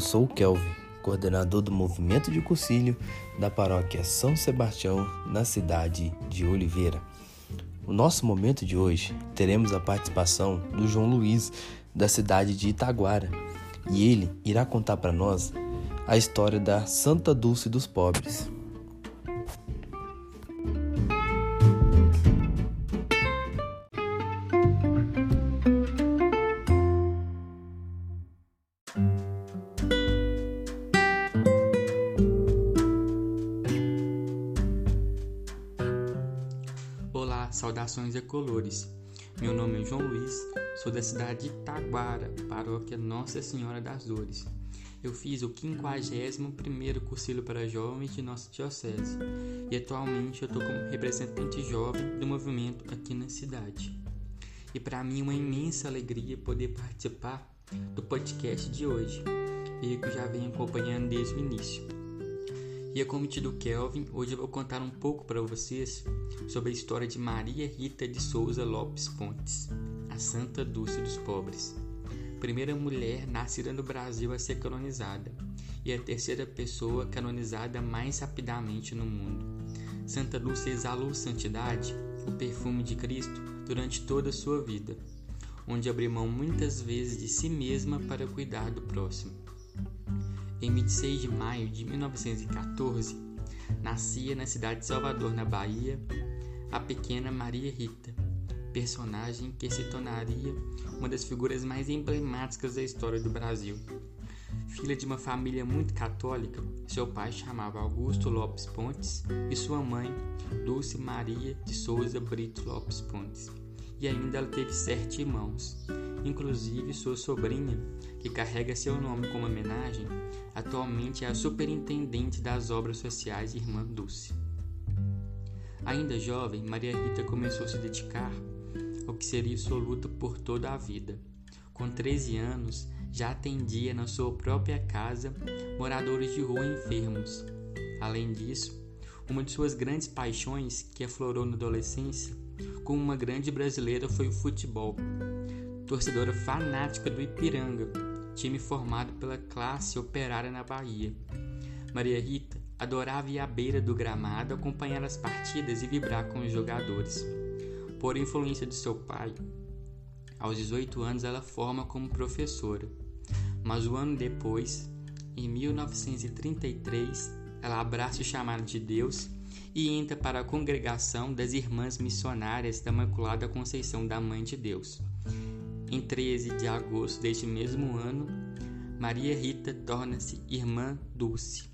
Eu sou o Kelvin, coordenador do movimento de cursilho da paróquia São Sebastião, na cidade de Oliveira. No nosso momento de hoje, teremos a participação do João Luiz, da cidade de Itaguara, e ele irá contar para nós a história da Santa Dulce dos Pobres. Saudações a colores. Meu nome é João Luiz, sou da cidade de Itaguara, paróquia Nossa Senhora das Dores. Eu fiz o 51º cursilho para jovens de nossa diocese e atualmente eu estou como representante jovem do movimento aqui na cidade. E para mim é uma imensa alegria poder participar do podcast de hoje, e que eu já venho acompanhando desde o início. E a convite do Kelvin, hoje eu vou contar um pouco para vocês sobre a história de Maria Rita de Souza Lopes Pontes, a Santa Dulce dos Pobres. Primeira mulher nascida no Brasil a ser canonizada e a terceira pessoa canonizada mais rapidamente no mundo. Santa Dulce exalou santidade, o perfume de Cristo, durante toda a sua vida, onde abriu mão muitas vezes de si mesma para cuidar do próximo. Em 26 de maio de 1914, nascia na cidade de Salvador, na Bahia, a pequena Maria Rita, personagem que se tornaria uma das figuras mais emblemáticas da história do Brasil. Filha de uma família muito católica, seu pai chamava Augusto Lopes Pontes e sua mãe, Dulce Maria de Souza Brito Lopes Pontes. E ainda ela teve sete irmãos, inclusive sua sobrinha, que carrega seu nome como homenagem, atualmente é a superintendente das obras sociais Irmã Dulce. Ainda jovem, Maria Rita começou a se dedicar ao que seria sua luta por toda a vida. Com 13 anos, já atendia na sua própria casa moradores de rua enfermos. Além disso, uma de suas grandes paixões, que aflorou na adolescência, como uma grande brasileira, foi o futebol. Torcedora fanática do Ipiranga, time formado pela classe operária na Bahia. Maria Rita adorava ir à beira do gramado acompanhar as partidas e vibrar com os jogadores. Por influência de seu pai, aos 18 anos ela forma como professora, mas um ano depois, em 1933, ela abraça o chamado de Deus e entra para a congregação das Irmãs Missionárias da Imaculada Conceição da Mãe de Deus. Em 13 de agosto deste mesmo ano, Maria Rita torna-se Irmã Dulce,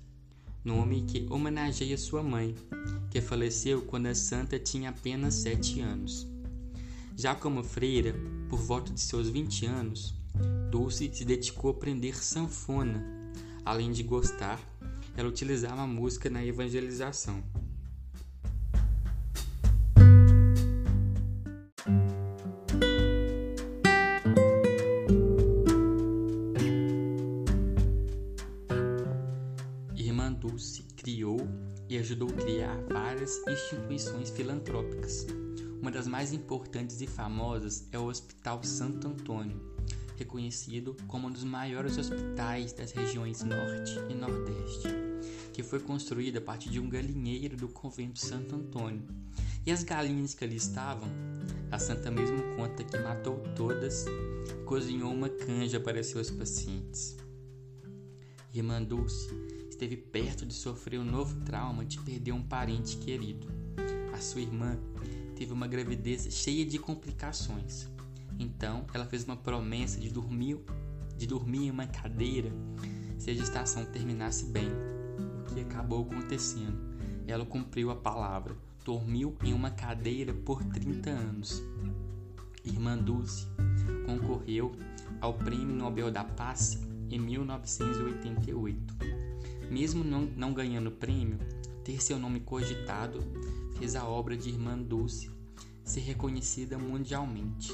nome que homenageia sua mãe, que faleceu quando a santa tinha apenas sete anos. Já como freira, por volta de seus 20 anos, Dulce se dedicou a aprender sanfona. Além de gostar, ela utilizava a música na evangelização. Dulce criou e ajudou a criar várias instituições filantrópicas. Uma das mais importantes e famosas é o Hospital Santo Antônio, reconhecido como um dos maiores hospitais das regiões Norte e Nordeste, que foi construído a partir de um galinheiro do convento Santo Antônio. E as galinhas que ali estavam, a santa mesmo conta que matou todas e cozinhou uma canja para seus pacientes. Irmã Dulce esteve perto de sofrer um novo trauma de perder um parente querido. A sua irmã teve uma gravidez cheia de complicações. Então, ela fez uma promessa de dormir, de dormir em uma cadeira se a gestação terminasse bem, o que acabou acontecendo. Ela cumpriu a palavra, dormiu em uma cadeira por 30 anos. Irmã Dulce concorreu ao Prêmio Nobel da Paz em 1988. Mesmo não, não ganhando prêmio, ter seu nome cogitado fez a obra de Irmã Dulce ser reconhecida mundialmente.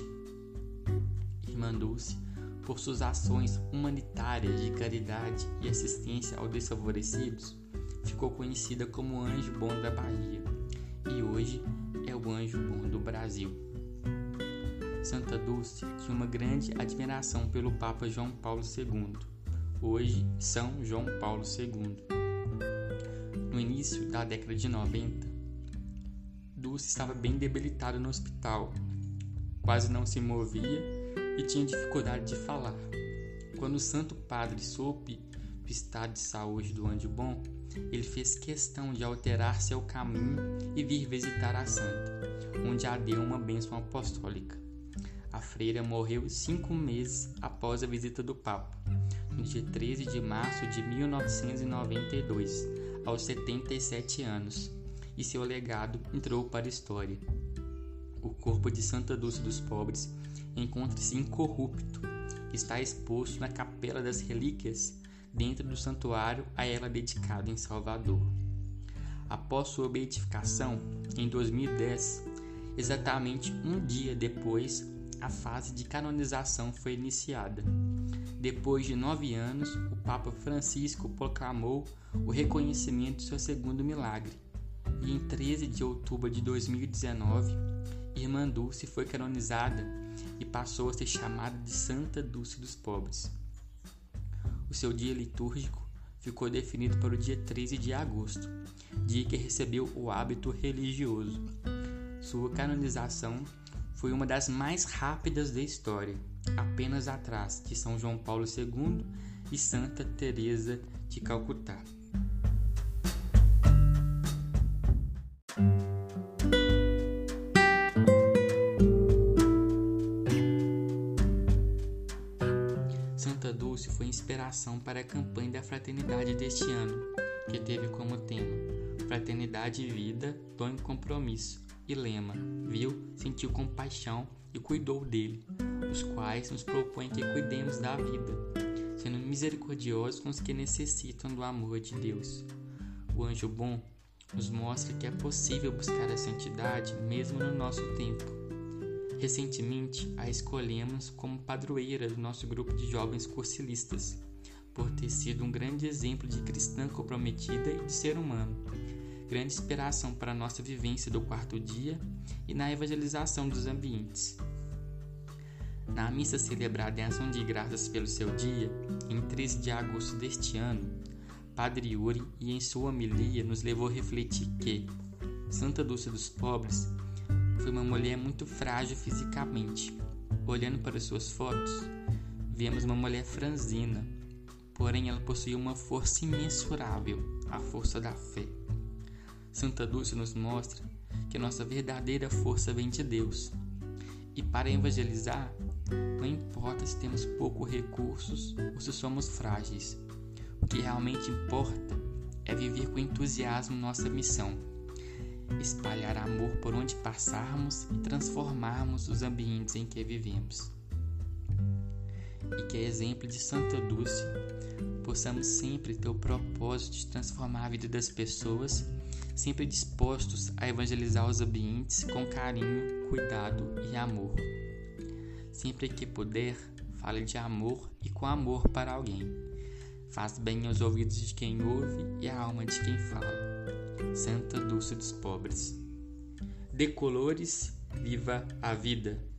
Irmã Dulce, por suas ações humanitárias de caridade e assistência aos desfavorecidos, ficou conhecida como Anjo Bom da Bahia e hoje é o Anjo Bom do Brasil. Santa Dulce tinha uma grande admiração pelo Papa João Paulo II hoje São João Paulo II. No início da década de 90, Dulce estava bem debilitada no hospital, quase não se movia e tinha dificuldade de falar. Quando o Santo Padre soube do estado de saúde do Anjo Bom, ele fez questão de alterar seu caminho e vir visitar a santa, onde a deu uma bênção apostólica. A freira morreu cinco meses após a visita do Papa, dia 13 de março de 1992, aos 77 anos, e seu legado entrou para a história. O corpo de Santa Dulce dos Pobres encontra-se incorrupto, está exposto na Capela das Relíquias dentro do santuário a ela dedicado em Salvador. Após sua beatificação, em 2010, exatamente um dia depois, a fase de canonização foi iniciada. Depois de nove anos, o Papa Francisco proclamou o reconhecimento de seu segundo milagre, e em 13 de outubro de 2019, Irmã Dulce foi canonizada e passou a ser chamada de Santa Dulce dos Pobres. O seu dia litúrgico ficou definido para o dia 13 de agosto, dia que recebeu o hábito religioso. Sua canonização foi uma das mais rápidas da história, apenas atrás de São João Paulo II e Santa Teresa de Calcutá. Dulce foi inspiração para a campanha da fraternidade deste ano, que teve como tema Fraternidade Vida, Dom e Compromisso, e lema Viu, sentiu compaixão e cuidou dele, os quais nos propõem que cuidemos da vida, sendo misericordiosos com os que necessitam do amor de Deus. O anjo bom nos mostra que é possível buscar a santidade mesmo no nosso tempo. Recentemente, a escolhemos como padroeira do nosso grupo de jovens cursilistas, por ter sido um grande exemplo de cristã comprometida e de ser humano, grande inspiração para a nossa vivência do quarto dia e na evangelização dos ambientes. Na missa celebrada em ação de graças pelo seu dia, em 13 de agosto deste ano, Padre Yuri, e em sua homilia, nos levou a refletir que Santa Dulce dos Pobres foi uma mulher muito frágil fisicamente. Olhando para suas fotos, vemos uma mulher franzina, porém ela possuía uma força imensurável, a força da fé. Santa Dulce nos mostra que nossa verdadeira força vem de Deus. E para evangelizar, não importa se temos poucos recursos ou se somos frágeis. O que realmente importa é viver com entusiasmo nossa missão espalhar amor por onde passarmos e transformarmos os ambientes em que vivemos. E que, exemplo de Santa Dulce, possamos sempre ter o propósito de transformar a vida das pessoas, sempre dispostos a evangelizar os ambientes com carinho, cuidado e amor. Sempre que puder, fale de amor e com amor para alguém. Faz bem aos ouvidos de quem ouve e à alma de quem fala. Santa Dulce dos Pobres. Decolores, viva a vida!